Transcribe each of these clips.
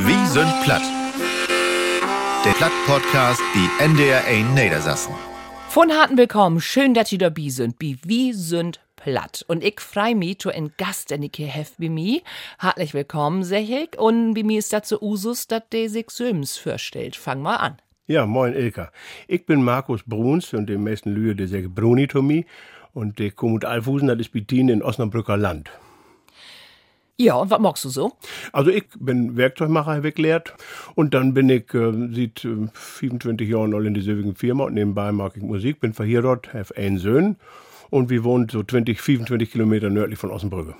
Wie sind platt? Der Platt-Podcast, die NDR 1 Niedersassen. Von harten Willkommen, schön, dass ihr dabei sind. Bi wie sind platt. Und ich freu mich zu ein Gast, den ich hier hef bei mir. Hartlich willkommen, sag ich. Und bei mir ist so Usus, dass der sich Söms vorstellt. Fang mal an. Ja, moin Ilka. Ich bin Markus Bruns und dem meisten Lühe der Bruni to me. Und der kommt Alfusen, das ist Bitin in Osnabrücker Land. Ja, und was magst du so? Also ich bin Werkzeugmacher, habe ich. Und dann bin ich äh, seit äh, 25 Jahren all in dieselben Firma und nebenbei mag ich Musik, bin verheiratet, habe einen Sohn und wir wohnen so 20, 25 Kilometer nördlich von Osnabrücke.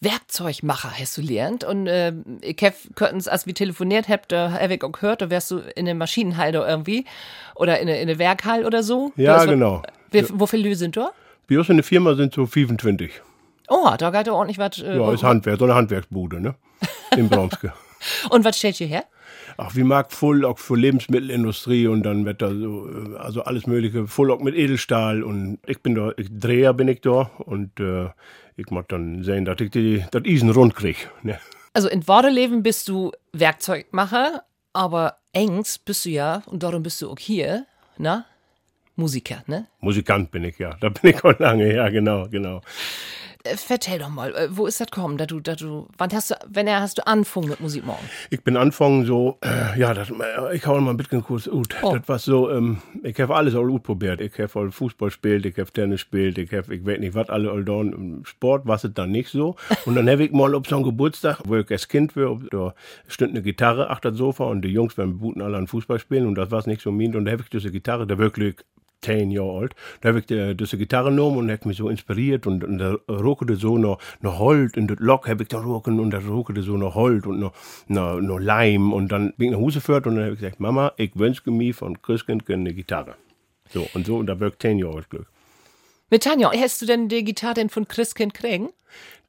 Werkzeugmacher hast du gelernt und äh, ich hab als wir telefoniert habt, da hab ich auch gehört, da wärst du in der Maschinenhalle irgendwie oder in der in Werkhall oder so. Ja, Du genau. Wie, Wo viele Lü sind da? Wir uns in der Firma sind so 25. Oh, da geht ordentlich was. Äh, Ja, ist Handwerk, so eine Handwerksbude, ne? In Bronske. und was stellt ihr her? Ach, wie mag voll auch für Lebensmittelindustrie und dann wird da so, äh, also alles Mögliche, voll auch mit Edelstahl und ich bin da, ich Dreher bin ich da und äh, ich mag dann sehen, dass ich die, das Eisen rund krieg. Ne? Also in Wordeleben bist du Werkzeugmacher, aber engs bist du ja, und darum bist du auch hier, na? Musiker, ne? Musikant bin ich ja, da bin ich auch lange, ja genau, genau. Äh, Vertell doch mal, äh, wo ist das gekommen, dass du, dass du, wann hast du, wenn er hast du angefangen mit Musik morgen? Ich bin anfangen so, äh, ja, das, äh, ich hau mal ein bisschen kurz ut. Oh. Das war so, ähm, ich habe alles all probiert. Ich habe all Fußball gespielt, ich habe Tennis gespielt, ich habe, ich weiß nicht was, alle all. Im Sport war es dann nicht so. Und dann habe ich mal auf so einem Geburtstag, wo ich als Kind war, da stand eine Gitarre achter das Sofa und die Jungs beim Booten alle an Fußball spielen und das war nicht so min. Und da habe ich diese Gitarre, da wirklich 10 Jahre alt. Da habe ich die, diese Gitarre genommen und hat mich so inspiriert und, und da ruckte so noch, noch Holt und das Lock habe ich da rucken und da ruckte so noch Holt und noch, noch, noch Leim und dann bin ich nach Hause geführt und dann habe ich gesagt, Mama, ich wünsche mir von Christkind eine Gitarre. So, und so, und da wirkt 10 Jahre alt Glück. Mit Tanja, hast du denn die Gitarre denn von Christkind kriegen?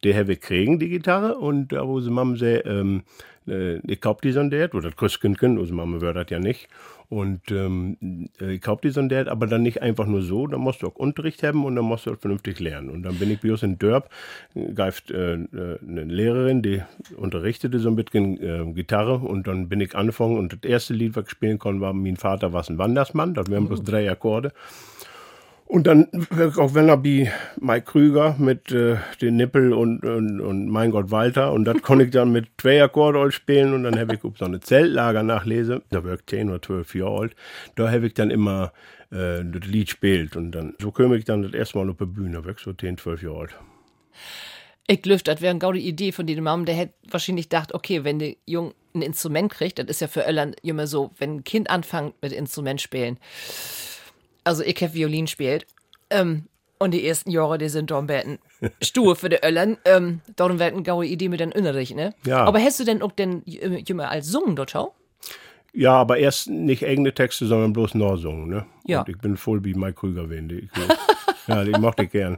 Der habe ich kriegen, die Gitarre, und da wo sie Mama sagt, ähm, äh, ich kauf die sondert, oder Christkind, unsere Mama wird das ja nicht. Und ähm, äh, ich kauf die sondert, aber dann nicht einfach nur so, dann musst du auch Unterricht haben und dann musst du auch vernünftig lernen. Und dann bin ich bei uns in Dörp, greift äh, äh, eine Lehrerin, die unterrichtete so ein bisschen äh, Gitarre und dann bin ich angefangen und das erste Lied, was ich spielen konnte, war Mein Vater war ein Wandersmann, das wären bloß drei Akkorde. Und dann auch wenn wie Mike Krüger mit äh, den Nippel und, und, und Mein Gott Walter und das konnte ich dann mit zwei Akkorden all spielen und dann habe ich so eine Zeltlager nachlese, da war ich 10 oder 12 Jahre alt, da habe ich dann immer äh, das Lied spielt und dann so komme ich dann das erste Mal auf der Bühne, da war so 10, 12 Jahre alt. Ich lüft, das wäre eine gaude Idee von dir, Mom. Der hätte wahrscheinlich gedacht, okay, wenn der Jung ein Instrument kriegt, das ist ja für Öllern immer so, wenn ein Kind anfängt mit Instrument spielen. Also ich hab Violin spielt. Ähm, und die ersten Jahre, die sind dann werden stur für die Öllern. Ähm, darum wird eine gaue Idee mit den Unterricht, ne? Ja. Aber hast du denn auch denn äh, immer als Sungen dort schau? Ja, aber erst nicht eigene Texte, sondern bloß Norsungen, ne? Ja. Und ich bin voll wie Mike Krüger, wenn die. Ich, ja, die mochte ich gern.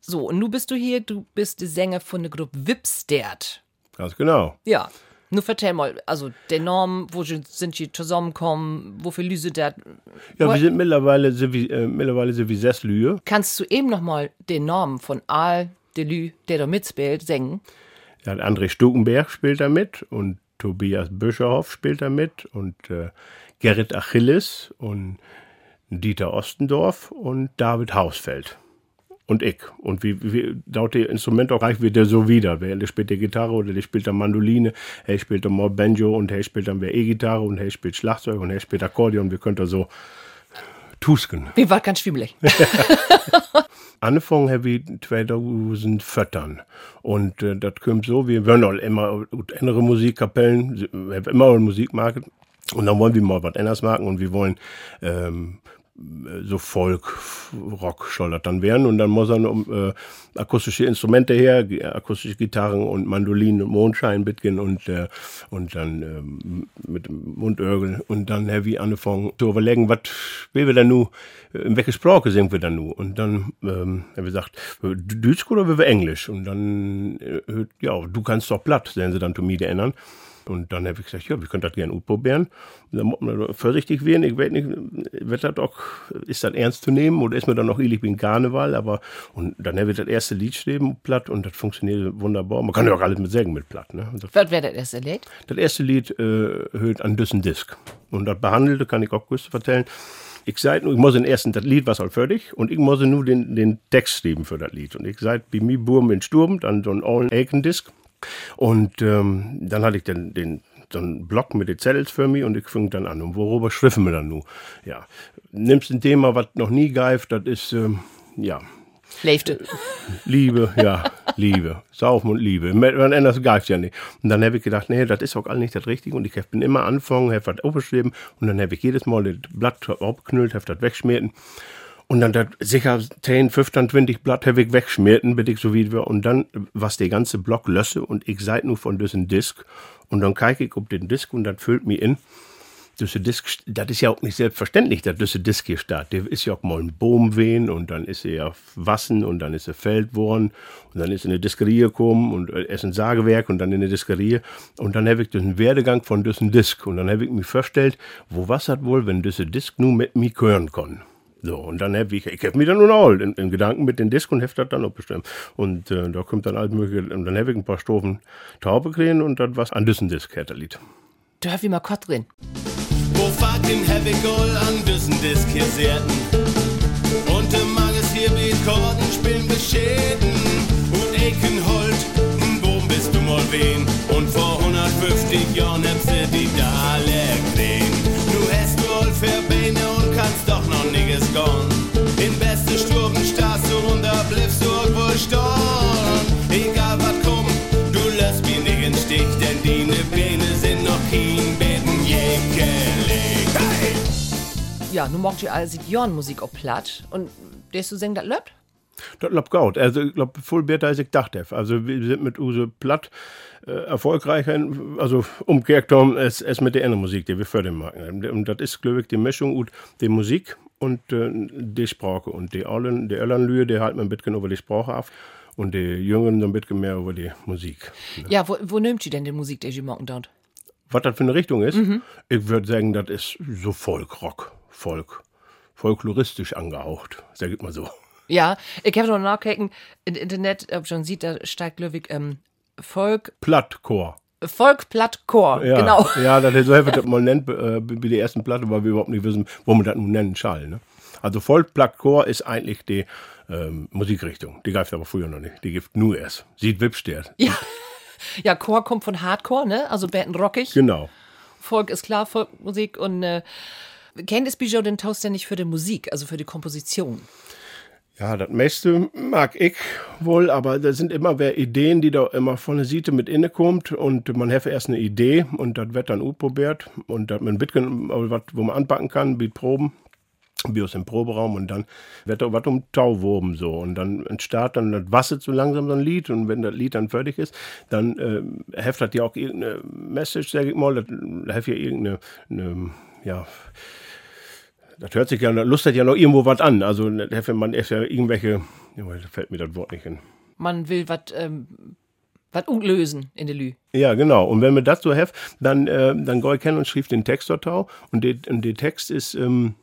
So, und nun bist du hier, du bist der Sänger von der Gruppe Wipstert. Ganz genau. Ja. Nur vertell mal, also der Norm, wo sind die zusammenkommen, wofür Lüse dat? Ja, wir sind mittlerweile, sind wir, äh, mittlerweile sind wir sechs Lühe. Kannst du eben noch mal den Namen von Al Delü, der da mitspielt, singen? Ja, André Stukenberg spielt da mit und Tobias Büscherhoff spielt da mit und äh, Gerrit Achilles und Dieter Ostendorf und David Hausfeld. Und ich. Und wie, wie laut die Instrumente auch reicht, wird der so wieder. Wer der spielt die Gitarre oder der spielt dann Mandoline, er spielt dann mal Banjo und er spielt dann wer E-Gitarre und er spielt Schlagzeug und er spielt Akkordeon. Wir können da so tusken. Wie war ganz schwimmelig. Angefangen habe ich 2014. Und äh, das kommt so, wir wollen auch immer andere Musikkapellen, wir haben immer eine Musikmarke. Und dann wollen wir mal was anderes machen und wir wollen ähm, so Folk, Rock soll das dann werden. Und dann muss dann um äh, akustische Instrumente her, gi- akustische Gitarren und Mandolinen und Mondschein mitgehen und, äh, und dann ähm, mit Mundörgel. Und dann ich angefangen zu überlegen, was will wir denn nu, äh, in welche Sprache singen wir dann nu? Und dann ähm, habe ich gesagt, äh, Deutsch oder will wir Englisch? Und dann, äh, ja, du kannst doch platt, sehen sie dann zu mir ändern. Und dann habe ich gesagt, ja, wir können das gerne ausprobieren. Und dann muss man vorsichtig werden. Ich weiß nicht, wird das auch, ist das ernst zu nehmen oder ist mir dann noch ähnlich wie ein Karneval? Aber, und dann habe ich das erste Lied schreiben, platt, und das funktioniert wunderbar. Man kann ja auch alles mit Sägen mit platt. Ne? Was wäre das erste Lied? Das erste Lied äh, hört an Düssen Disk. Und das behandelte, kann ich auch kurz erzählen. Ich seit ich muss den ersten, das Lied war halt fertig, und ich muss nur den, den Text schreiben für das Lied. Und ich seit bei mir Burm in Sturm, dann so ein Allen Aiken Disc. Und ähm, dann hatte ich den, den so einen Block mit den Zettel für mich und ich fing dann an. Und worüber schriffen wir dann nun? Ja, nimmst ein Thema, was noch nie greift, das ist, ähm, ja. Leifte. Liebe, ja, Liebe. Saufen und Liebe. Man anders greift ja nicht. Und dann habe ich gedacht, nee, das ist auch alles nicht das Richtige. Und ich bin immer anfangen, habe was aufgeschrieben und dann habe ich jedes Mal das Blatt aufgeknüllt, habe das weggeschmiert. Und dann das sicher 10, 15, 20 Blatt habe ich wegschmierten, bitte ich so wie wir. Und dann, was der ganze Block lösse und ich seid nur von diesem Disk. Und dann kicke ich auf den Disk und das füllt mich in. Diese Disk, das ist ja auch nicht selbstverständlich, dass diese Disk hier steht. Der ist ja auch mal ein Baum wehen und dann ist er ja Wassen und dann ist er Feld worden und dann ist er in eine Diskerie gekommen und er ist ein Sagewerk und dann in eine Diskerie und dann habe ich diesen Werdegang von diesem Disk und dann habe ich mir vorgestellt, wo was hat wohl, wenn diese Disk nur mit mir hören kann. So, und dann habe ich, ich habe mich dann nun auch in, in, Gedanken mit den Disk und heft das dann auch bestimmt. Und äh, da kommt dann alles mögliche, und dann habe ich ein paar Strophen Taube kriegen und dann was an diesen Disk, hätte Lied. Du hast wie mal Kott drin. Wo fahrt den Heavy Goal an diesen Disk hier serten? Und im Mangels hier wie Korden spielen beschäden. Und Ekenhold, wo bist du mal wen? Und vor 150 Jahren habt ihr die Dahle gesehen. Du hast wohl für Beine kannst doch noch nix gone. In beste Sturben starrst du da bliffst du wohl storn. Egal was kommt, du lässt mich nicht in Stich, denn die Beine sind noch kein Beten je gelegt. Hey! Ja, nun macht ihr also Jorn Musik auf platt und der du singen, das löbt? Das läuft gut. Also, ich glaube, voll besser als ich dachte. Also, wir sind mit Use Platt erfolgreicher, also umgekehrt als, als mit der anderen Musik, die wir fördern machen. Und das ist, glaube ich, die Mischung und die Musik und äh, die Sprache. Und die Allen, die Erlernlühe, die halten ein bisschen über die Sprache ab. Und die Jüngeren ein bisschen mehr über die Musik. Ja, wo, wo nimmt ihr denn die Musik, die ihr machen dort? Was das für eine Richtung ist? Ich würde sagen, das ist so Folk-Rock. Folk. Folkloristisch angehaucht, sag ich mal so. Ja, ich habe noch nachgucken, im Internet, ob schon sieht, da steigt Löwig ähm, Volk, Plattchor. Volk Plattchor, Ja, genau. Ja, das ist so, das mal nennt, äh, wie die ersten Platte, weil wir überhaupt nicht wissen, wo man das nun nennen soll. Ne? Also Volk-Plattchor ist eigentlich die ähm, Musikrichtung. Die greift aber früher noch nicht. Die gibt nur erst. Sieht wipstert. Ja. ja, Chor kommt von Hardcore, ne? Also Band rockig. Genau. Volk ist klar, Volkmusik und äh, kennt es Bijou den Toast denn nicht für die Musik, also für die Komposition? Ja, das meiste mag ich wohl, aber da sind immer wer Ideen, die da immer von der Seite mit inne kommt und man hat erst eine Idee und das wird dann probiert und das mit Bitcoin, was, wo man anpacken kann, wie Proben, aus dem Proberaum. Und dann wird da was um Tauwurm so. Und dann entsteht dann das Wasser so langsam so ein Lied. Und wenn das Lied dann fertig ist, dann äh, heftet ja auch irgendeine Message, sag ich mal, das heft ja irgendeine, eine, ja, das hört sich ja, das lustet ja noch irgendwo was an. Also, wenn man erst ja irgendwelche, fällt mir das Wort nicht hin. Man will was ähm, was unlösen in der Lü. Ja, genau. Und wenn wir das so heft, dann, äh, dann gehe ich hin und schrieb den Text dort auch. Und der und der Text ist, ähm,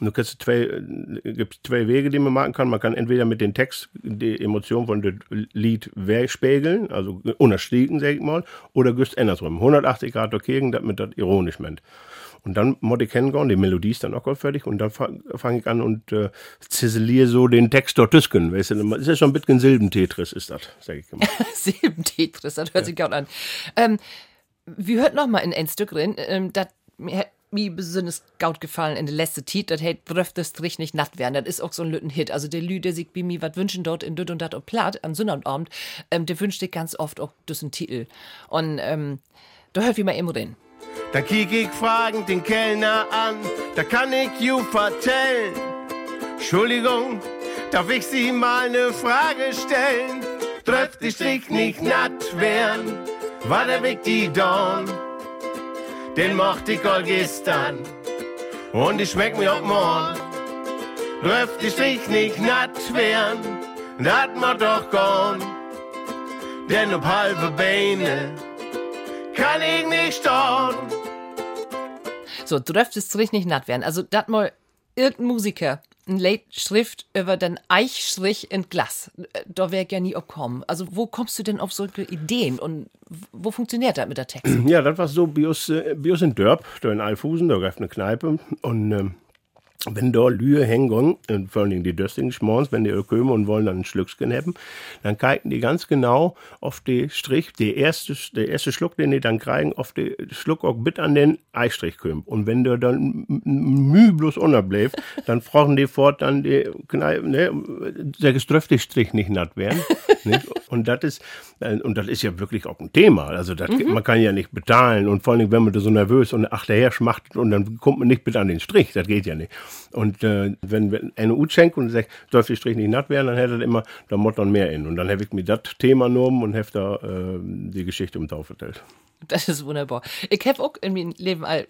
du kannst zwei, äh, gibt zwei Wege, die man machen kann. Man kann entweder mit dem Text die Emotion von dem Lied spiegeln, also unterstreichen, sag ich mal, oder güst andersrum. 180 Grad dagegen, damit das ironisch meint. Und dann muss ich hingehen, die Melodie ist dann auch fertig und dann fange fang ich an und äh, ziseliere so den Text dort tüsken. Weißt du, das ist schon ein bisschen Silbentetris, ist das, sag ich immer. Silbentetris, das hört sich gut an. Ähm, wir hört noch mal in ein Stück drin, ähm, das mir hat besonders gut gefallen in der letzten Zeit, das hätte das Strich nicht natt werden. Das ist auch so ein lütten Hit. Also der Lü, der sich bei mir was wünschen dort in Düt und Dat und Platt am Sonnabend, ähm, der wünscht sich ganz oft auch diesen Titel. Und ähm, da hört wie mal immer drin. Da kiek ich fragend den Kellner an, da kann ich you vertellen. Entschuldigung, darf ich Sie mal ne Frage stellen? Die Strich nicht natt werden, war der Weg die Dorn? Den mochte ich all gestern und ich schmeck mir auch morgen. Trifft die Strich nicht natt werden, dat ma doch gone. Denn ob halbe Beine kann ich nicht stehen. So, dürft es richtig natt werden. Also, dat mal irgendein Musiker ein Late Schrift über den Eichstrich in Glas. Da wäre ich ja nie abkommen. Also, wo kommst du denn auf solche Ideen und wo funktioniert das mit der Text? Ja, das war so, Bios, äh, Bios in Dörp, da in Alfusen, da gab eine Kneipe und ähm, wenn da Lühe hängen, und vor allem die döstigen Schmorns, wenn die kommen und wollen dann ein Schlückchen haben, dann kicken die ganz genau auf die Strich, die erste, der erste Schluck, den die dann kriegen, auf den Schluck auch mit an den Eistrich kommt. Und wenn der dann müh bloß unterbleibt, dann fragen die fort dann die Kneipe, ne, der geströfte Strich nicht natt werden. nicht? Und das ist, äh, und das ist ja wirklich auch ein Thema. Also das, mhm. man kann ja nicht bezahlen und vor allem, wenn man da so nervös und ach, der Herr schmacht und dann kommt man nicht mit an den Strich, das geht ja nicht. Und äh, wenn, wenn eine U schenkt und sagt, soll die Strich nicht natt werden, dann hätte er immer, da dann mehr in. Und dann habe ich mir das Thema genommen und habe da äh, die Geschichte um Taufe. Das ist wunderbar. Ich habe auch in meinem Leben all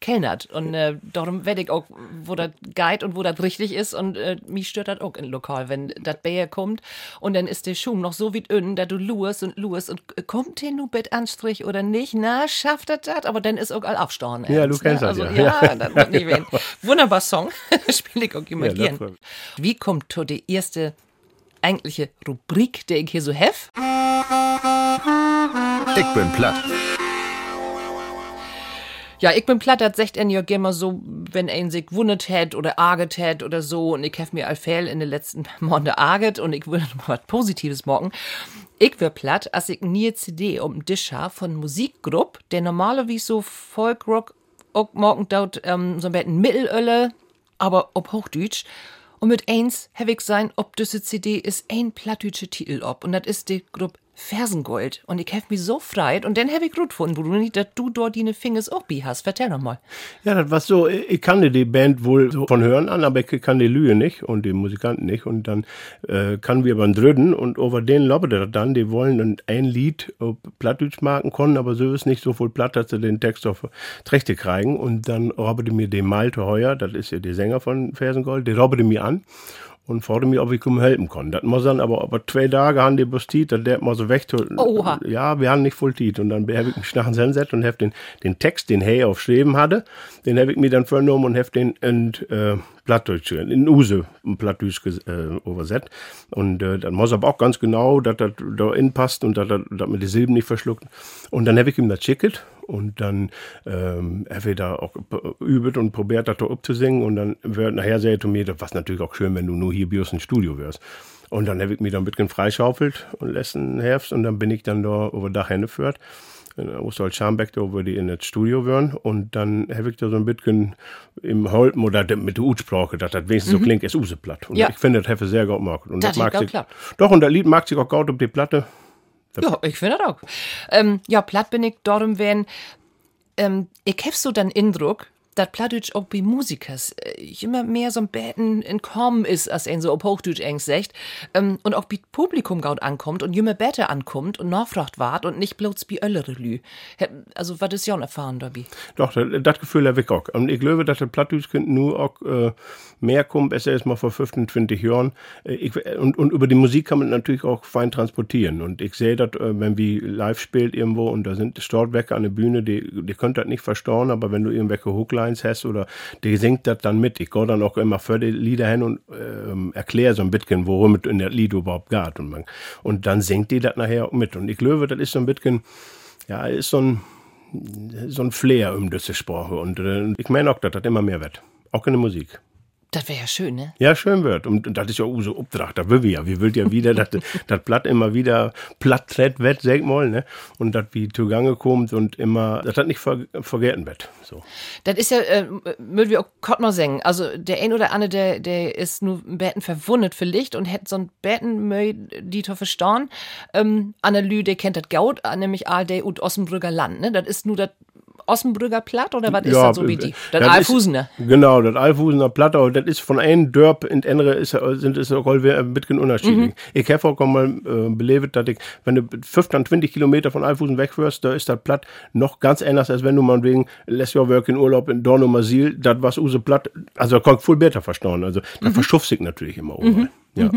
kellnert und äh, darum werde ich auch, wo das Guide und wo das richtig ist und äh, mich stört das auch in Lokal, wenn das Bär kommt und dann ist der Schuh noch so wie dünn, da du luest und luest und äh, kommt der nur Bettanstrich oder nicht, na, schafft das das, aber dann ist auch all aufstauen. Ja, du kennst ne? das also, ja. Ja, das wird nicht wen. Wunderbar Song, spiele ich auch immer ja, gern. Wie kommt to die erste eigentliche Rubrik, der ich hier so hef? Ich bin platt. Ja, ich bin platt, das sagt en ja immer so, wenn ein sich wundet hat oder arget hat oder so. Und ich hab mir allfehl in den letzten Monaten arget und ich will noch was Positives morgen. Ich wär platt, als ich nie CD um Tisch hab von Musikgruppe, der normalerweise so Folkrock auch morgen dort ähm, so ein bisschen Mittelölle, aber ob Hochdeutsch. Und mit eins hab ich sein, ob diese CD ist ein plattdeutsche Titel ob. Und das ist die Gruppe Fersengold. Und ich hab mich so freit. Und dann hab ich gut gefunden, Bruni, dass du dort deine Fingers auch bi hast. Vertell noch mal. Ja, das war so, ich kannte die Band wohl so von Hören an, aber ich kann die Lühe nicht und die Musikanten nicht. Und dann äh, kann wir beim Drüden und über den lobbet er dann, die wollen ein Lied Plattdeutsch machen können, aber so ist nicht so voll platt, dass sie den Text auf Trächte kriegen. Und dann robbete mir den Malte Heuer, das ist ja der Sänger von Fersengold, der robbete mir an und fragte mich, ob ich ihm helfen kann. Das muss dann aber, aber zwei Tage haben die bloß Tiet, dann der mal so weg. Oha. Ja, wir haben nicht voll Tiet. Und dann habe ich mich nachher hingesetzt und habe den, den Text, den Hey aufschreiben hatte, den habe ich mir dann vernommen und habe den in äh, Plattdeutsch, in Use Plattdeutsch äh, übersetzt. Und äh, dann muss aber auch ganz genau, dass das da inpasst und dass, man die Silben nicht verschluckt. Und dann habe ich ihm das geschickt und dann ähm, er wird da auch übt und probiert das da abzusingen und dann wird nachher sehr zu mir, das war natürlich auch schön, wenn du nur hier bios im Studio wärst. Und dann habe ich mich da ein bisschen freischaufelt und letzten Herbst und dann bin ich dann da über Dach hingeführt. In Ostwald Scharmbeck, da wo die in das Studio waren. Und dann habe ich da so ein bisschen im Holpen oder mit der Utsprache, dass das wenigstens mhm. so klingt, ist Useplatt. Und Ja. ich finde, das habe sehr gut gemacht. Und Das mag hat sich, geklappt. Doch, und das Lied mag sich auch gut auf die Platte. Ja, ich finde das auch. Ähm, ja, platt bin ich darum, wenn, ähm, ich hab so den Eindruck, dass Plattdeutsch auch bei Musikers äh, immer mehr so ein Betten in Kommen ist, als ein so auf Hochdeutsch eng sagt. Ähm, und auch bei Publikum gaut ankommt und immer besser ankommt und nachfragt wart und nicht bloß bei öllere Lü. Also, was ist ja erfahren dabei? Doch, das, Gefühl habe ich auch. Und ich glaube, dass der Plattdeutsch nur auch äh, mehr kommt, als erst mal vor 15, 20 Jahren. Äh, ich, und, und über die Musik kann man natürlich auch fein transportieren. Und ich sehe das, äh, wenn wir live spielt irgendwo und da sind Stortwerke an der Bühne, die, die könnt das nicht verstauen, aber wenn du irgendwelche Hooklines hast oder die singt das dann mit. Ich gehe dann auch immer für die Lieder hin und ähm, erkläre so ein bisschen, worum es in der Lied überhaupt geht. Und, man, und dann singt die das nachher auch mit. Und ich glaube, das ist so ein bisschen, ja, ist so ein, so ein Flair um diese Sprache. Und äh, ich meine auch, dass das immer mehr wird. Auch in der Musik. Das wäre ja schön, ne? Ja, schön wird. Und, und das ist ja auch so Obdracht. Da will wir ja. Wir will ja wieder, dass das Blatt immer wieder platt tritt wird, sag mal, ne? Und das wie zugange kommt und immer, dass das nicht ver vergessen wird. So. Das ist ja, äh, müssen wir auch Gott mal sagen. Also, der ein oder andere, der, der ist nur ein Betten verwundet vielleicht und hätte so ein Betten die zu verstauen. Ähm, Anne Lü, der kennt das Gaut, nämlich ALD und Ossenbrügger Land, ne? Das ist nur das Ossenbrügger Platt oder was ist das so wie die? Das ist- Alfusener. Genau, das Alfusener Platte, aber das ist von einem Dörp in das andere ist, sind es auch ein bisschen unterschiedlich. Ich habe auch mal äh, belebt, dass ich, wenn du 15, 20 Kilometer von Alfusen wegfährst, da ist das Platt noch ganz anders, als wenn du mal wegen Let's Your Work in Urlaub in Dornumersil, das was Use Platt, also da kommt voll besser verstauen. Also da verschufft sich natürlich immer überall. Ja.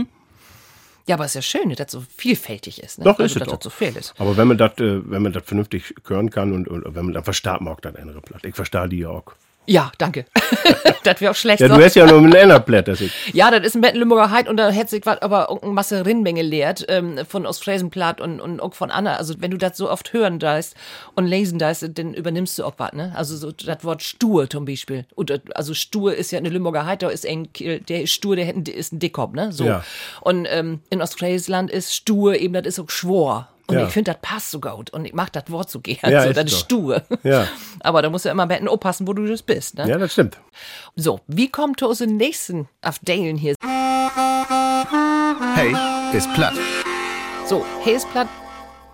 Ja, aber es ist ja schön, dass das so vielfältig ist. Ne? Doch, also, ist es auch. so viel ist. Aber wenn man das, äh, wenn man das vernünftig hören kann und, und wenn man dann versteht man auch das andere Platt. Ich verstehe die ja auch. Ja, danke. das wäre auch schlecht. Ja, du hast ja nur mit ich. Ja, das ist ein Mecklenburger Heid und da hätte sich was aber irgendeine Masse Rinnmenge lehrt ähm, von Ostfriesenplatt und, und auch von Anna. Also wenn du das so oft hören darfst und lesen darfst, dann übernimmst du auch was, ne? Also so das Wort stur zum Beispiel. Und, also stur ist ja eine Limburger Heid, da ist ein, der ist stur, der ist ein Dickkopf, ne? So. Ja. Und ähm, in Ostfriesland ist stur eben, das ist auch Schwor. Und Ja. ich finde, das passt so gut. Und ich mag das Wort so gern. Ja, so, ist das ist stur. Ja. Aber da musst du immer ein bisschen aufpassen, wo du das bist, ne? Ja, das stimmt. So, wie kommt zu unseren nächsten Afdalen hier? Hey, ist platt. So, Hayesplatt,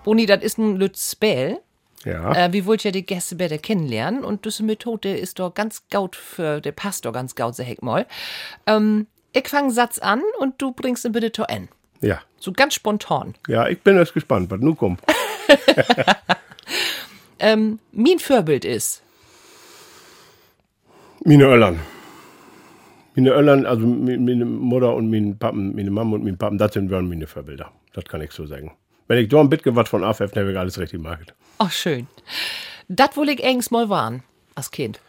Boni, das ist ein Lützbell. Ja. Äh, wie wollt ihr die Gäste besser kennenlernen? Und diese Methode ist doch ganz gaut für, der passt doch ganz gaut, sag ich mal. Ähm, ich fange Satz an und du bringst ihn bitte zu Ende. Ja. So ganz spontan. Ja, ich bin jetzt gespannt, was nun kommt. Ähm, mein Vorbild ist, Meine Öllern. Meine Öllern, also meine Mutter und mein Pappen, meine Mama und mein Pappen, das sind waren meine Vorbilder. Das kann ich so sagen. Wenn ich da ein bisschen was von AFF, dann habe ich alles richtig gemacht. ach schön, das wohl ich eigens mal waren, als Kind.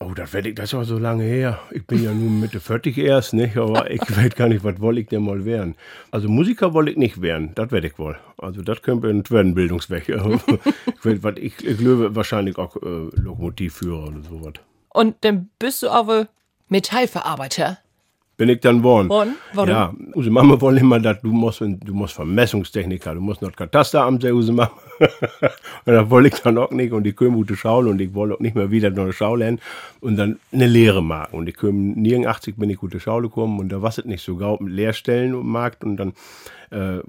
Oh, das werde ich, das ist auch so lange her. Ich bin ja nun Mitte 40 erst, nicht? Aber ich weiß gar nicht, was wollte ich denn mal werden. Also Musiker wollte ich nicht werden, das werde ich wohl. Also das könnte ein werden Bildungsweg. ich, werd, was ich, ich wahrscheinlich auch äh, Lokomotivführer oder sowas. Und dann bist du aber Metallverarbeiter. Bin ich dann worden. Warum? Ja, unsere Mama wollte immer, dass du musst, du musst Vermessungstechniker, du musst noch Katasteramt sein, unsere Mama. Und das wollte ich dann auch nicht. Und ich komme gute Schule und ich wollte auch nicht mehr wieder eine Schule lernen. Und dann eine Lehre machen. Und ich komme 89 bin ich gute Schule gekommen. Und da war es nicht so gaut mit Lehrstellen im Markt und dann äh,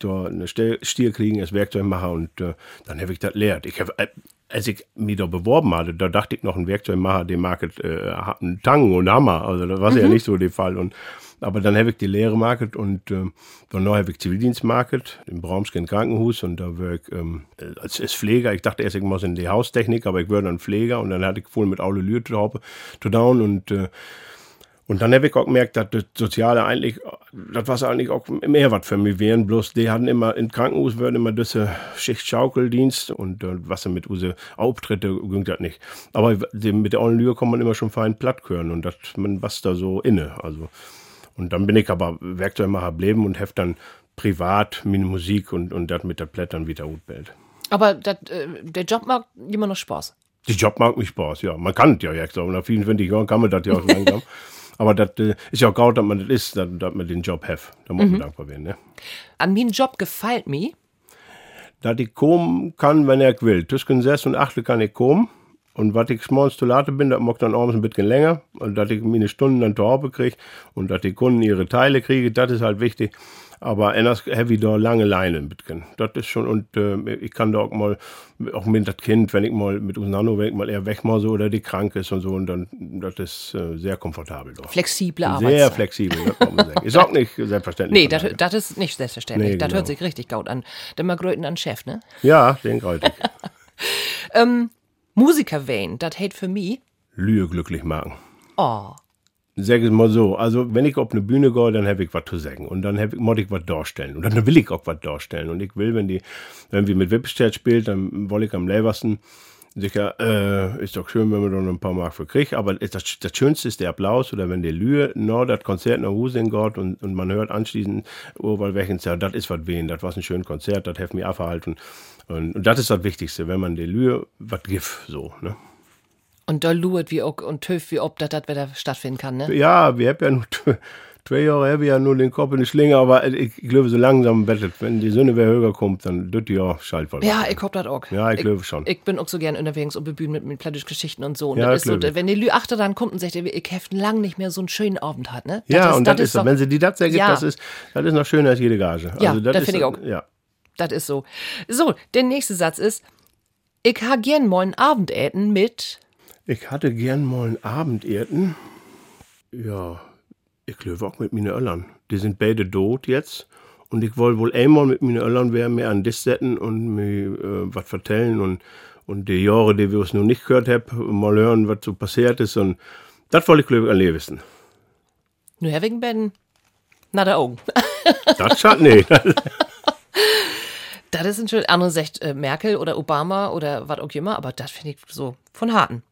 da eine Stier kriegen als Werkzeugmacher. Und äh, dann habe ich das lehrt. Ich hab, äh, als ich mich da beworben hatte, da dachte ich noch, ein Werkzeugmacher, der Market äh, hat einen Tangen und Hammer. Also das war ja nicht so der Fall. Und, aber dann habe ich die Lehre Market und äh, danach habe ich Zivildienst Market im Braumsken Krankenhaus und da war ich ähm, als, als Pfleger. Ich dachte erst, ich muss in die Haustechnik, aber ich würde dann Pfleger und dann hatte ich voll mit Aule Lühr zu zu down und äh, und dann habe ich auch gemerkt, dass das Soziale eigentlich, das war eigentlich auch mehr was für mich wären. Bloß die hatten immer, im Krankenhaus werden immer diese Schichtschaukeldienst und äh, was mit unsere Auftritte ging das nicht. Aber die, mit der Lühr kann man immer schon fein platt hören und das, man was da so inne. Also, und dann bin ich aber Werkzeugmacher geblieben und hef dann privat meine Musik und, und das mit der Plättern wieder gut bellt. Aber dat, äh, der Job macht immer noch Spaß. Die Job macht mich Spaß, ja. Man kann es ja jetzt, aber nach 24 Jahren kann man das ja auch langsam. Aber das äh, ist ja auch gut, dass man das ist, dass, dass man den Job hat. Da muss man dankbar werden, ne? An meinen Job gefällt mir, Dass ich kommen kann, wenn ich will. Zwischen 6 und 8 kann ich kommen. Und was ich morgens zu late bin, das mag dann abends ein bisschen länger. Und dass ich meine Stunden dann zu Hause kriege und dass die Kunden ihre Teile kriegen, das ist halt wichtig. Aber anders habe ich da lange Leine ein bisschen. Das ist schon, und äh, ich kann da auch mal, auch mit das Kind, wenn ich mal mit auseinander, wenn ich mal eher weg mal so oder die krank ist und so, und dann, das ist äh, sehr komfortabel da. flexible Sehr Arbeitszeit. flexibel, das kann man sagen. Ist auch nicht selbstverständlich. Nee, daher. das ist nicht selbstverständlich. Nee, Das genau. hört sich richtig gut an. Dann mal Gröten an Chef, ne? Ja, den ich. Musiker wählen, das hält für mich. Lühe glücklich machen. Oh. Sag es mal so, also wenn ich auf eine Bühne gehe, dann habe ich was zu sagen und dann hab ich, muss ich was darstellen und dann will ich auch was darstellen und ich will, wenn die, wenn wir mit Wippstedt spielt, dann will ich am lebersten sicher, äh, ist doch schön, wenn man da noch ein paar Mark für kriegt, aber das, das Schönste ist der Applaus oder wenn der Lühe noch das Konzert nach Hause geht und, und man hört anschließend, oh, weil welchen ja, das ist was wen, das war ein schönes Konzert, das hat mich abgehalten und, und das ist das Wichtigste, wenn man der Lühe was gibt, so, ne. Und da luert wie auch und töf wie ob das das wieder stattfinden kann, ne? Ja, wir haben ja nur zwei Jahre hab ich ja nur den Kopf in die Schlinge, aber ich, ich glaube, so langsam bettet, wenn die Sonne wieder höher kommt, dann das Jahr Schaltvoll. Ja, ich hab das auch. Ja, ich glaube schon. Ich bin auch so gern unterwegs und bebühen mit, mit plattischen Geschichten und so. Und Ja, das ist so, ich. wenn die Lü achter dann kommt und sagt, ich heft lang nicht mehr so einen schönen Abend hat, ne? ja, und das, ist so, wenn sie die das sagt, Ja. das ist, das ist noch schöner als jede Gage. Ja, also, das ist finde ich auch. Ja. Das ist so. So, der nächste Satz ist, ich ha gern mal ein Abendäten mit, Ich hatte gern mal ein Abendessen. Ja, ich glaube auch mit meinen Öllern. Die sind beide tot jetzt. Und ich wollte wohl einmal mit meinen Öllern wer mehr an das setzen und mir äh, was vertellen und, und die Jahre, die wir es noch nicht gehört haben, mal hören, was so passiert ist. Und das wollte ich, glaube ich, alle wissen. nur Herwegen Ben, Na, der Augen. Das schadet nee. Das ist ein schön. Andere sagt äh, Merkel oder Obama oder was auch immer, aber das finde ich so von Harten.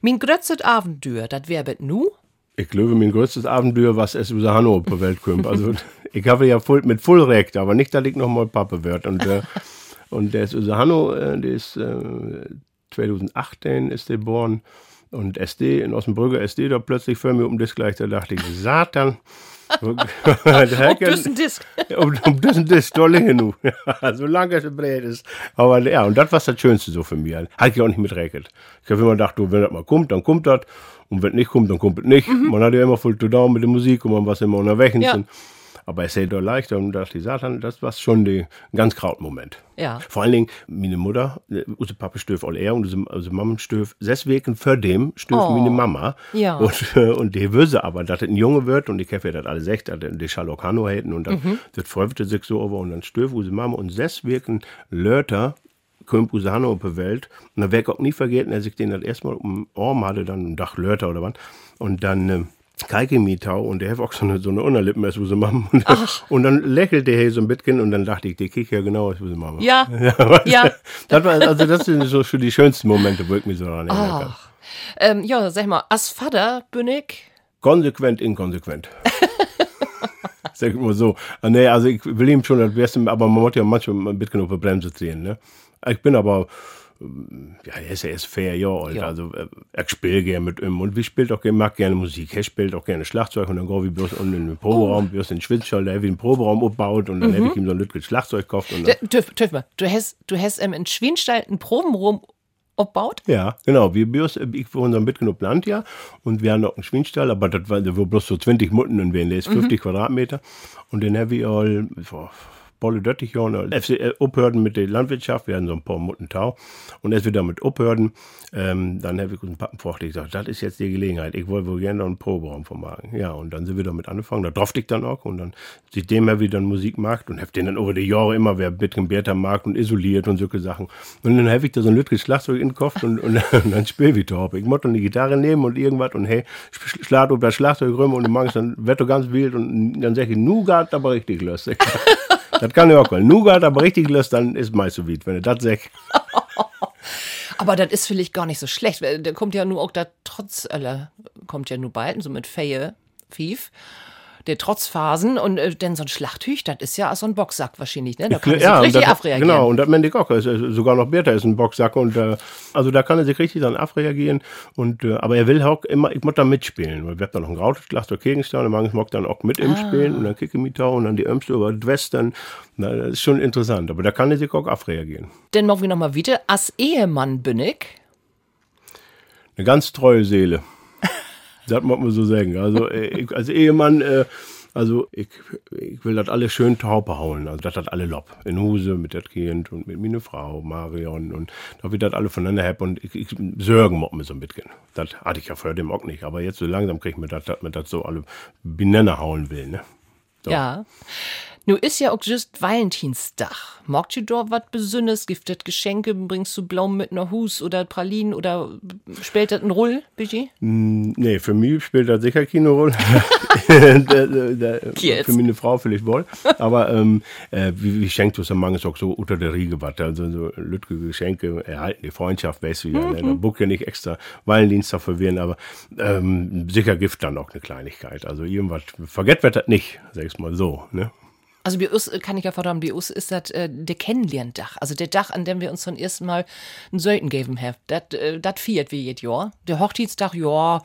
Mein grötzet Abenteuer, das wäre bet nu? Ich glaube, mein größtes Abenteuer, was es über Hannover Welt kommt. Also, ich habe ja voll, mit voll Recht, aber nicht, dass ich noch mal Pappe wird. Und, äh, und der ist über Hannover, äh, der ist äh, 2018 ist der geboren. Und SD, in Osnabrücker SD, da plötzlich für mich um das gleich, da dachte ich, Satan. Ein Disk. um, um das und das tolle genug. Ja, so lange es breit ist. Aber ja, und das war das Schönste so für mich. Hatte ich auch nicht mit rechnet. Ich habe immer gedacht, du, wenn das mal kommt, dann kommt das. Und wenn nicht kommt, dann kommt es nicht. Man hat ja immer voll zu down mit der Musik und man war immer unterwegs. Ja. Und, aber es ist doch leichter und dachte ich, Satan, das war schon die, ein ganz Krautmoment. Ja. Vor allen Dingen, meine Mutter, äh, unsere Papa stöf all er und unsere, unsere Mama stöf sechs Wegen vor dem stöf Oh. meine Mama. Ja. Und, äh, und die wüsste aber, dass es ein Junge wird und habe ja das alle sechs, dass die Sherlock Hanno hätten und dann das freute sich so over und dann stöf unsere Mama und sechs Wegen Lörter Hanno auf die Welt und dann werde ich auch nie vergessen, als ich den das erstmal um den Arm hatte, dann ein Dach Lörter oder was und dann Kaike Mietau und der hat auch so eine, so eine Unterlippen, als unsere Mama. Und, dann- und dann lächelte er so ein bisschen und dann dachte ich, der kickt ja genau als unsere Mama. Ja. Ja. Das war, also das sind so schon die schönsten Momente, wo ich mich so daran erinnern kann. Ähm, ja, sag mal, as Vater bin ich. Konsequent, inkonsequent. Sag ich mal so. Ah, Nee, also ich will ihm schon das Beste, aber man muss ja manchmal ein bisschen auf die Bremse ziehen. Ne? Ich bin aber, ja, er ist ja erst vier Jahre alt, Ja. also äh, er spielt gerne mit ihm und wir spielt auch gerne, mag gerne Musik. Er spielt auch gerne Schlagzeug und dann gehen wir bloß unten in den Proberaum, Oh. bloß in den Schwitzschall, da habe ich einen Proberaum aufgebaut und dann habe ich ihm so ein Lütges Schlagzeug gekauft. Und D- dann, Dürf, dürf mal, du hast, du hast ähm, in Schwienstall einen Probenraum aufgebaut? ja, genau. Wir bloß, äh, ich wohne so mitgenommen Land ja und wir haben noch einen Schwinstall, aber das war, der war bloß so 20 Mutten und wir der ist 50 Quadratmeter und den habe ich all, vor Bolle Döttich Jahren, als wir äh, mit der Landwirtschaft, wir hatten so ein paar Mutten Tau und als wir damit aufhörten, ähm, dann habe ich uns Pappen vorgelegt, gesagt, das ist jetzt die Gelegenheit, ich wollte wohl gerne noch einen Proberaum vom Magen. Ja, und dann sind wir damit angefangen, da durfte ich dann auch und dann seitdem habe ich dann Musik gemacht und habe den dann über die Jahre immer wer bisschen besser mag und isoliert und solche Sachen. Und dann habe ich da so ein Lütges Schlagzeug in den Kopf und, und, und dann spiel ich da. Ich musste dann die Gitarre nehmen und irgendwas und hey, sch- schlag auf das Schlagzeug rum und du magst dann du ganz wild und dann sag ich, Nougat aber richtig lustig. das kann ich auch mal. Nougat aber richtig lustig, dann ist meist so wenn du das sagst. Aber das ist vielleicht gar nicht so schlecht. weil Da kommt ja nur auch da trotz aller, kommt ja nur bald, so mit Feie, Fief. Der Trotzphasen und äh, denn so ein Schlachthüch, das ist ja so ein Boxsack wahrscheinlich, ne? Da kann man sich und richtig das, abreagieren. Genau, und das meine ich auch. Ist sogar noch besser, ist ein Boxsack. Und, äh, also da kann er sich richtig dann abreagieren. Und, äh, aber er will auch immer, ich muss da mitspielen. Weil wir haben da noch ein Glas der Gegenstand und manchmal mag dann auch mit ihm spielen und dann kicke ich mich da und dann die Ömste über die Western. Na, das ist schon interessant. Aber da kann er sich auch abreagieren. Denn morgen noch mal wieder, als Ehemann bin ich. Eine ganz treue Seele. Das muss man so sagen. Also äh, ich, als Ehemann, äh, also ich, ich will das alles schön taupe hauen. Also das hat alle Lob. In Huse mit das Kind und mit meiner Frau, Marion und da wird das alle voneinander hab und ich, ich sorgen muss mir so bisschen. Das hatte ich ja vorher dem auch nicht. Aber jetzt so langsam kriegt mir das, dass mir das so alle benennen hauen will, ne? So. Ja. Nu ist ja auch just Valentinstag. Mogt ihr dort was Besonderes? Giftet Geschenke? Bringst du Blumen mit nach Hus oder Pralinen oder spielt das ein Roll, Budget? Nee, für mich spielt das sicher keine Rolle. Für meine Frau vielleicht wohl. Aber ähm, äh, wie, wie schenkt du es manches auch so unter der Riege was. Also so lütge Geschenke erhalten, die Freundschaft, weißt du ja. Ne? Da buck ja nicht extra Valentinstag verwirren, aber ähm, sicher Gift dann auch eine Kleinigkeit. Also irgendwas, vergesst wird das nicht, sag ich mal so. Ne? Also bei uns, äh, kann ich ja verdammt, bei uns ist das äh, der Kennenlerndach. Also der Dach, an dem wir uns zum ersten Mal einen Söten geben haben. Das äh, das feiert wir jedes Jahr. Der Hochzeitstag, ja,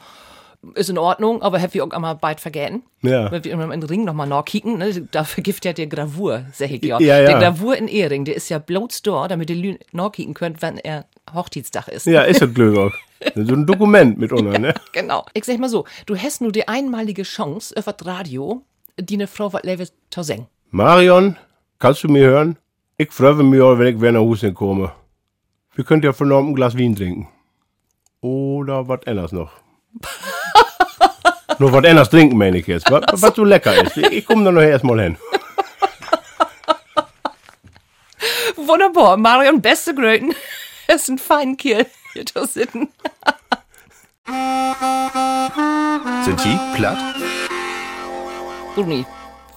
ist in Ordnung, aber haben wir auch einmal bald vergessen. Ja. Weil wir immer in den Ring nochmal nachkicken. Ne? Dafür gibt ja der Gravur, sag ich ja. Ja, ja. Der Gravur in Ehring, der ist ja bloß da, damit ihr Lü nachkicken könnt, wenn er Hochzeitstag ist. Ja, ist das Glück auch. So ein Dokument mit unter, ne? Genau. Ich sag mal so, du hast nur die einmalige Chance, auf das Radio, die eine Frau was Level zu singen. Marion, kannst du mir hören? Ich freue mich auch, wenn ich wieder nach Hause komme. Wir könnt ja von Norm ein Glas Wein trinken. Oder was anderes noch. Nur was anderes trinken, meine ich jetzt. Was, was so lecker ist. Ich komme da noch erstmal hin. Wunderbar, Marion, beste Gröten. Es ist ein fein Kiel hier zu sitzen. Sind die platt? Bruni,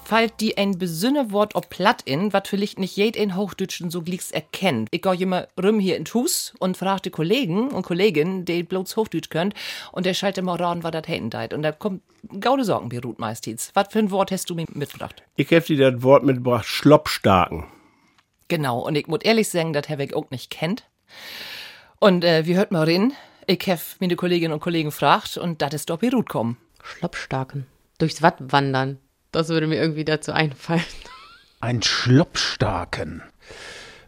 fällt die ein besünne Wort ob platt in, wat vielleicht nicht jed in Hochdütschen so glieks erkennt. Ich geh immer rum hier in Hus und frag die Kollegen und Kolleginnen, die bloß Hochdütsch könnt, und der schaltet mal ran, was das hätten deit. Und da kommt gaude Sorgen, Beirut meistens. Was für ein Wort hast du mir mitgebracht? Ich hab dir das Wort mitgebracht, Schloppstarken. Genau, und ich muss ehrlich sagen, das habe ich auch nicht kennt. Und äh, wie hört mal rein? Ich habe meine Kolleginnen und Kollegen gefragt und das ist doch Beirut kommen. Schloppstarken. Durchs Watt wandern. Das würde mir irgendwie dazu einfallen. Ein Schloppstarken.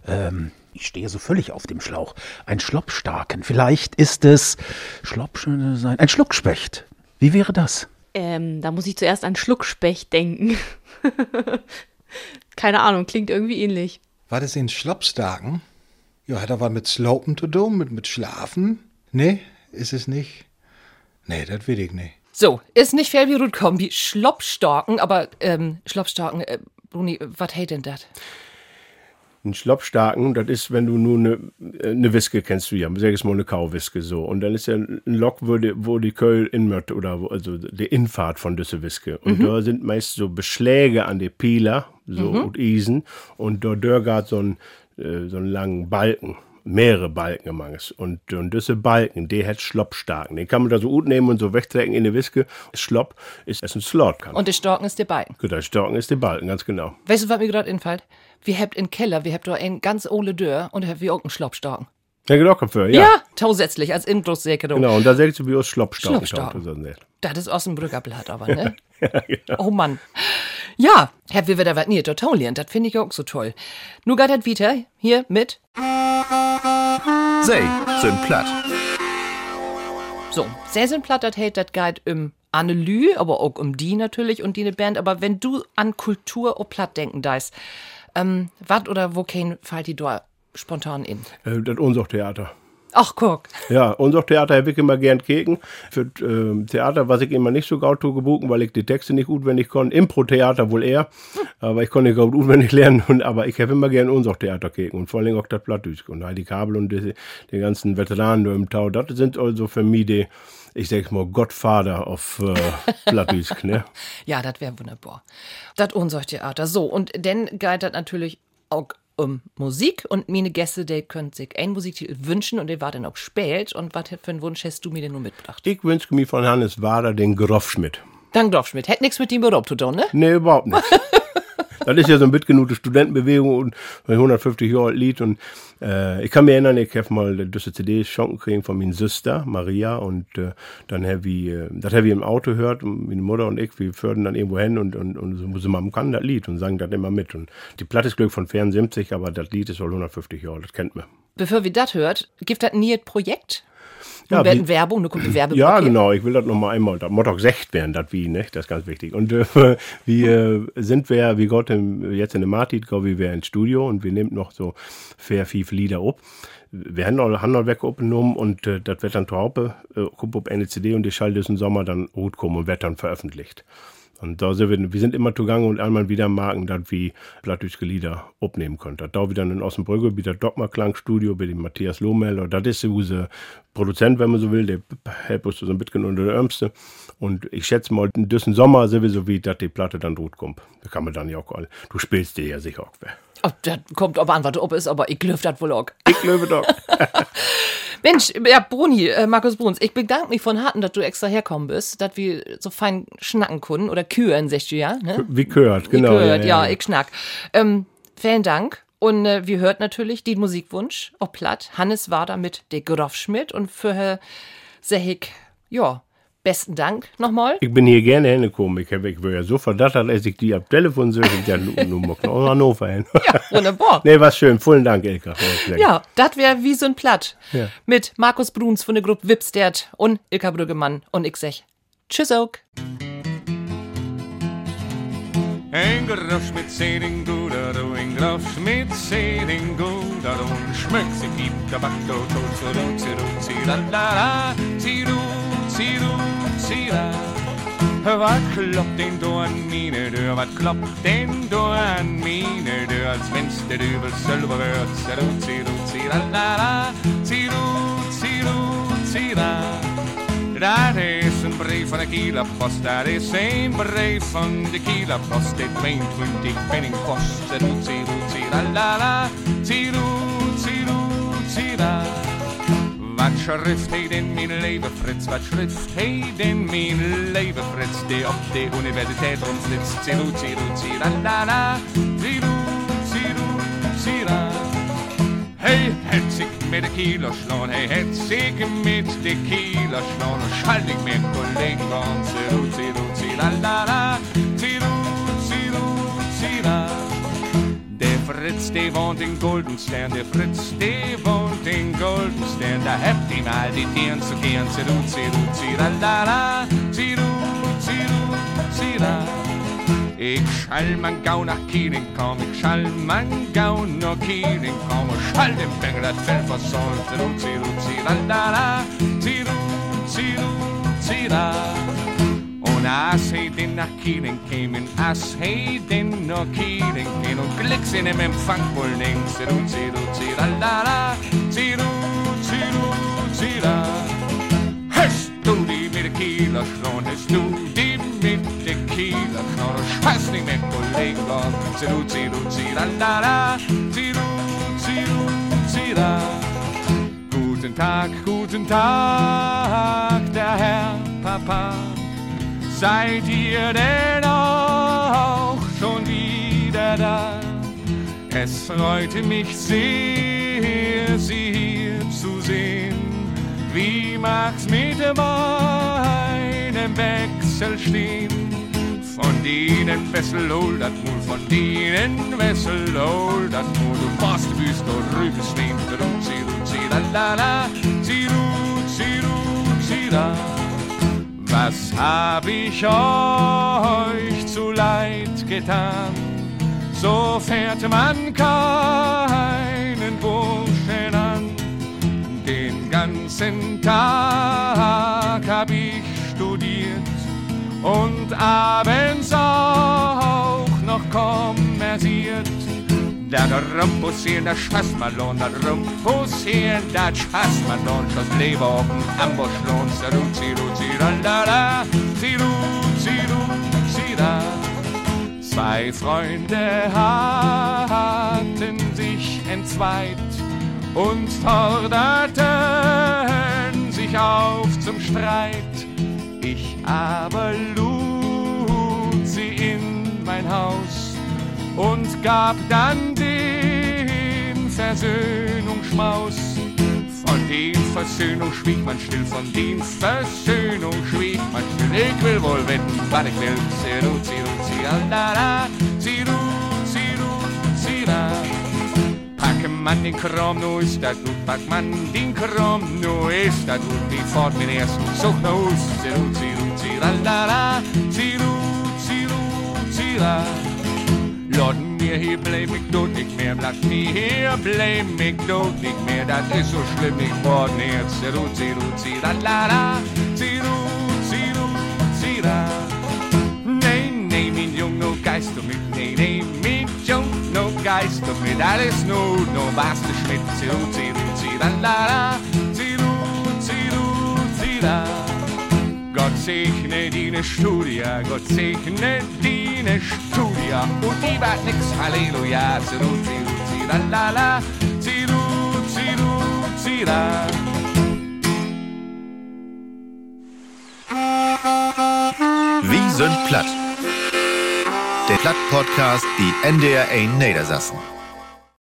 Ähm, ich stehe so völlig auf dem Schlauch. Ein Schloppstarken. Vielleicht ist es Schlopp, ein Schluckspecht. Wie wäre das? Ähm, da muss ich zuerst an Schluckspecht denken. Keine Ahnung, klingt irgendwie ähnlich. War das in Schlopstarken? Ja, hat er was mit Slopen zu tun, mit, mit Schlafen? Nee, ist es nicht. Nee, das will ich nicht. So, ist nicht fair wie Ruth Kombi. Schloppstarken, aber, ähm, Schloppstarken, äh, Bruni, was hält denn das? Ein Schloppstarken, das ist, wenn du nur eine ne Wiske kennst du ja, sag ich mal eine Kauwiske so. Und dann ist ja ein Lok, wo die, wo die Köl inmört oder wo, also die Infahrt von diese Wiske. Und da sind meist so Beschläge an die Pieler, so und Isen. Und da dörgert so ein, äh, so einen langen Balken. Mehrere Balken manches. Und, und diese Balken, die hat Schloppstarken. Den kann man da so gut nehmen und so wegtrecken in die Wiske. Schlopp ist es ein Slot kann. Und der Storken ist der Balken. Gut, der Starken ist der Balken, ganz genau. Weißt du, was mir gerade einfällt? Wir habt in Keller, wir habt da ein ganz ole Dörr und habt wir auch einen Schloppstarken. Ja, genau, Kopfhörer, ja. Ja, tausätzlich, als Inbrustsäkerung. Genau, und da sagst du, wie aus Schloppstarken. Schloppstarken. Das ist aus dem Brückerblatt aber, ne? Oh Mann. Ja, Herr wir wieder was nie total lernen, das finde ich auch so toll. Nu geht das wieder hier mit Sei, sind platt. So, sehr sind platt, das hält das geht um Annelü, aber auch um die natürlich und die ne Band. Aber wenn du an Kultur o platt denken deist, ähm, wat oder wo kein fällt die da spontan in? Äh, das Unsucht-Theater. Ach, guck. Ja, Unsucht-Theater habe ich immer gern keken. Für ähm, Theater, was ich immer nicht so gut tue, gebuchen, weil ich die Texte nicht gut, wenn ich konnte. Impro-Theater wohl eher, aber ich konnte nicht gut, wenn ich lernen. Und, aber ich habe immer gern Unsucht-Theater keken und vor allem auch das Plattdütsch. Und Heidi Kabel und die, die ganzen Veteranen da im Tau, das sind also für mich die, ich sag mal, Gottvater auf äh, Plattdütsch, ne? Ja, das wäre wunderbar. Das Unsorgtheater. So, und dann geht das natürlich auch um Musik und meine Gäste, die können sich ein Musiktitel wünschen und der war dann auch spät. Und was für einen Wunsch hast du mir denn nur mitgebracht? Ich wünsche mir von Hannes Wader den Groffschmidt. Dank Dorfschmidt. Hätte nichts mit dem Beruf zu tun, ne? Nee, überhaupt nicht. das ist ja so ein mitgenute Studentenbewegung und ein 150 Jahre Lied. Und äh, ich kann mich erinnern, ich habe mal diese CD schenken kriegen von meiner Schwester, Maria. Und äh, dann habe ich, äh, das habe ich im Auto gehört. Meine Mutter und ich, wir führten dann irgendwo hin und, und, und so, so man kann das Lied und sagen das immer mit. Und die Platte ist Glück von 74, aber das Lied ist wohl 150 Jahre, das kennt man. Bevor wir das hört, gibt das nie ein Projekt? Ja, wie- Werbung, kommt die Werbung. Ja, genau. Ich will das noch mal einmal. Das Motto gesagt werden, das wie, ne? Das ist ganz wichtig. Und äh, wir sind wir, wie Gott, im, jetzt in der Martit, glaube ich, wir ins Studio und wir nehmen noch so fair fünf Lieder ab. Wir haben noch, haben noch weg aufgenommen und äh, das wird dann Hause, äh, kommt auf eine CD und die schaltet im Sommer dann gut kommen und wird dann veröffentlicht. Und da sind wir, wir sind immer zugange und einmal wieder Marken, dass wir plattdeutsche Lieder aufnehmen können. Da wieder in Ossenbrügge, wieder Dogma Klangstudio, bei dem Matthias Lohmel, das ist unser Produzent, wenn man so will, der hält uns so ein bisschen unter der Ärmste. Und ich schätze mal, in diesem Sommer sind wir so wie, dass die Platte dann gut kommt. Da kann man dann ja auch all, du spielst dir ja sicher auch wer. Oh, das kommt aber an, was ob ist, aber ich löf das wohl auch. Ich löwe doch. Mensch, ja, Bruni, äh, Markus Bruns, ich bedanke mich von Harten, dass du extra herkommen bist, dass wir so fein schnacken können oder küren, sagst du ja, ne? Wie gehört, genau. Wie gehört, ja, ich schnack. Ähm, vielen Dank. Und äh, wir hört natürlich den Musikwunsch auf Platt. Hannes war da mit der Groffschmidt und für Herr Sehig, ja, besten Dank nochmal. Ich bin hier gerne hingekommen. Ich, ich war ja so verdattert, als ich die am Telefon sehe. Ich dachte, nu, nu mag noch Hannover hin. Ja, wunderbar. nee, war schön. Vielen Dank, Elka. Ja, das wäre wie so ein Platt. Ja. Mit Markus Bruns von der Gruppe Wipstert und Ilka Brüggemann und ich sag Tschüss auch. Ein Grosch mit Seding Gudero, ein Grosch mit Seding Gudero, und schmeckt sich die Tabacco, tot, so, ru, si, ru, si, la, la, la, si, ru, si, ru, si, la. Was kloppt denn du an meine Tür, was kloppt denn du an meine Tür, als wenn's der Dübel selber wird, si, ru, si, ru, si, la, la, la, si, ru, si, ru, si, la. Das ist ein brev van de Kieler Post. Dat is een brev van de Kieler Post. Dit 22 penning kost. Zeroet, zeroet, ziralala. Zeroet, Wat schrift heet in mijn leven, Frits? Wat schrift heet in mijn leven, Frits? Die op de universiteit rondflitst. Zeroet, zeroet, ziralala. Zeroet, zeroet, zira. Hij het zich met de kieler slaan, hij het zich met de kieler slaan. Schalt ik mijn collega aan, zeroet, zeroet, ziralala. Fritz, der wohnt in Goldenstern, der Fritz, der wohnt in Goldenstern. Da habt ihm all die Tieren zu gern, zirut, zirut, ziralala, zirut, zirut, zira. Ich schall mein Gau nach Kielen komm, ich schall mein Gau nach Kielen komm, und schall dem Bengel das Fell versäumt, zirut, zirut, ziralala, zirut, den nach Kielen kämen, als he den nach Kielen kämen, und Glicks in dem Empfang wohl nehmen, zirut, zirut, ziralala, zirut, zirut, zira. Hörst du die mit der Kieler schlagen, hörst du die mit der Kieler schlagen, scheiß nicht mit Kollegen an, zirut, zirut, ziralala, zirut, zirut, zira. Guten Tag, guten Tag, der Herr Papa. Seid ihr denn auch schon wieder da? Es freute mich sehr, Sie hier zu sehen. Wie mag's mit meinem Wechsel stehen? Von denen Wessel hol dat Mul, von denen Wessel hol dat Mul. Du warst wüst und rübes stehen, ziru, ziru, ziralala, ziru, ziru, zira. Was hab ich euch zu leid getan? So fährt man keinen Burschen an. Den ganzen Tag hab ich studiert und abends auch noch kommerziert. Da Rumpus hier, da Schassmalon, da Rumpus hier, da Schassmalon, das Leben auf dem Amboschlohn, Ziru, Ziru, Ziralala, Ziru, Ziru, Zira. Zwei Freunde hatten sich entzweit und forderten sich auf zum Streit. Ich aber lud sie in mein Haus und gab dann den Versöhnungsschmaus. Von den Versöhnung schwieg man still, von den Versöhnung schwieg man still. Ich will wohl wetten, was ich will. Ziru, ziru, ziralala, ziru, ziru, zira. Packe man den Kram, nu ist das gut. Pack man den Kram, nu ist das gut. Die fort mit ersten Zug nach Hus. Ziru, ziru, ziralala, ziru, ziru, zira. Lord, mir hier bleib ich tot nicht mehr, bleibt mir hier bleib ich tot nicht mehr, das ist so schlimm nicht worden jetzt. Ziru, ziru, ziralala, ziru, ziru, zira. Nee, nee, mein Jung, no Geist du mit, nee, nee, mein Jung, no Geist du mit, alles nur, no was du Schmidt, ziru, ziru, ziralala, ziru, ziru, zira. Gott segne deine Studia, Gott segne deine Studia und die wird nix, Halleluja, ziru, ziru, ziralala, ziru, ziru, zira. Wie sind platt? Der Platt-Podcast, die NDR 1 Niedersassen.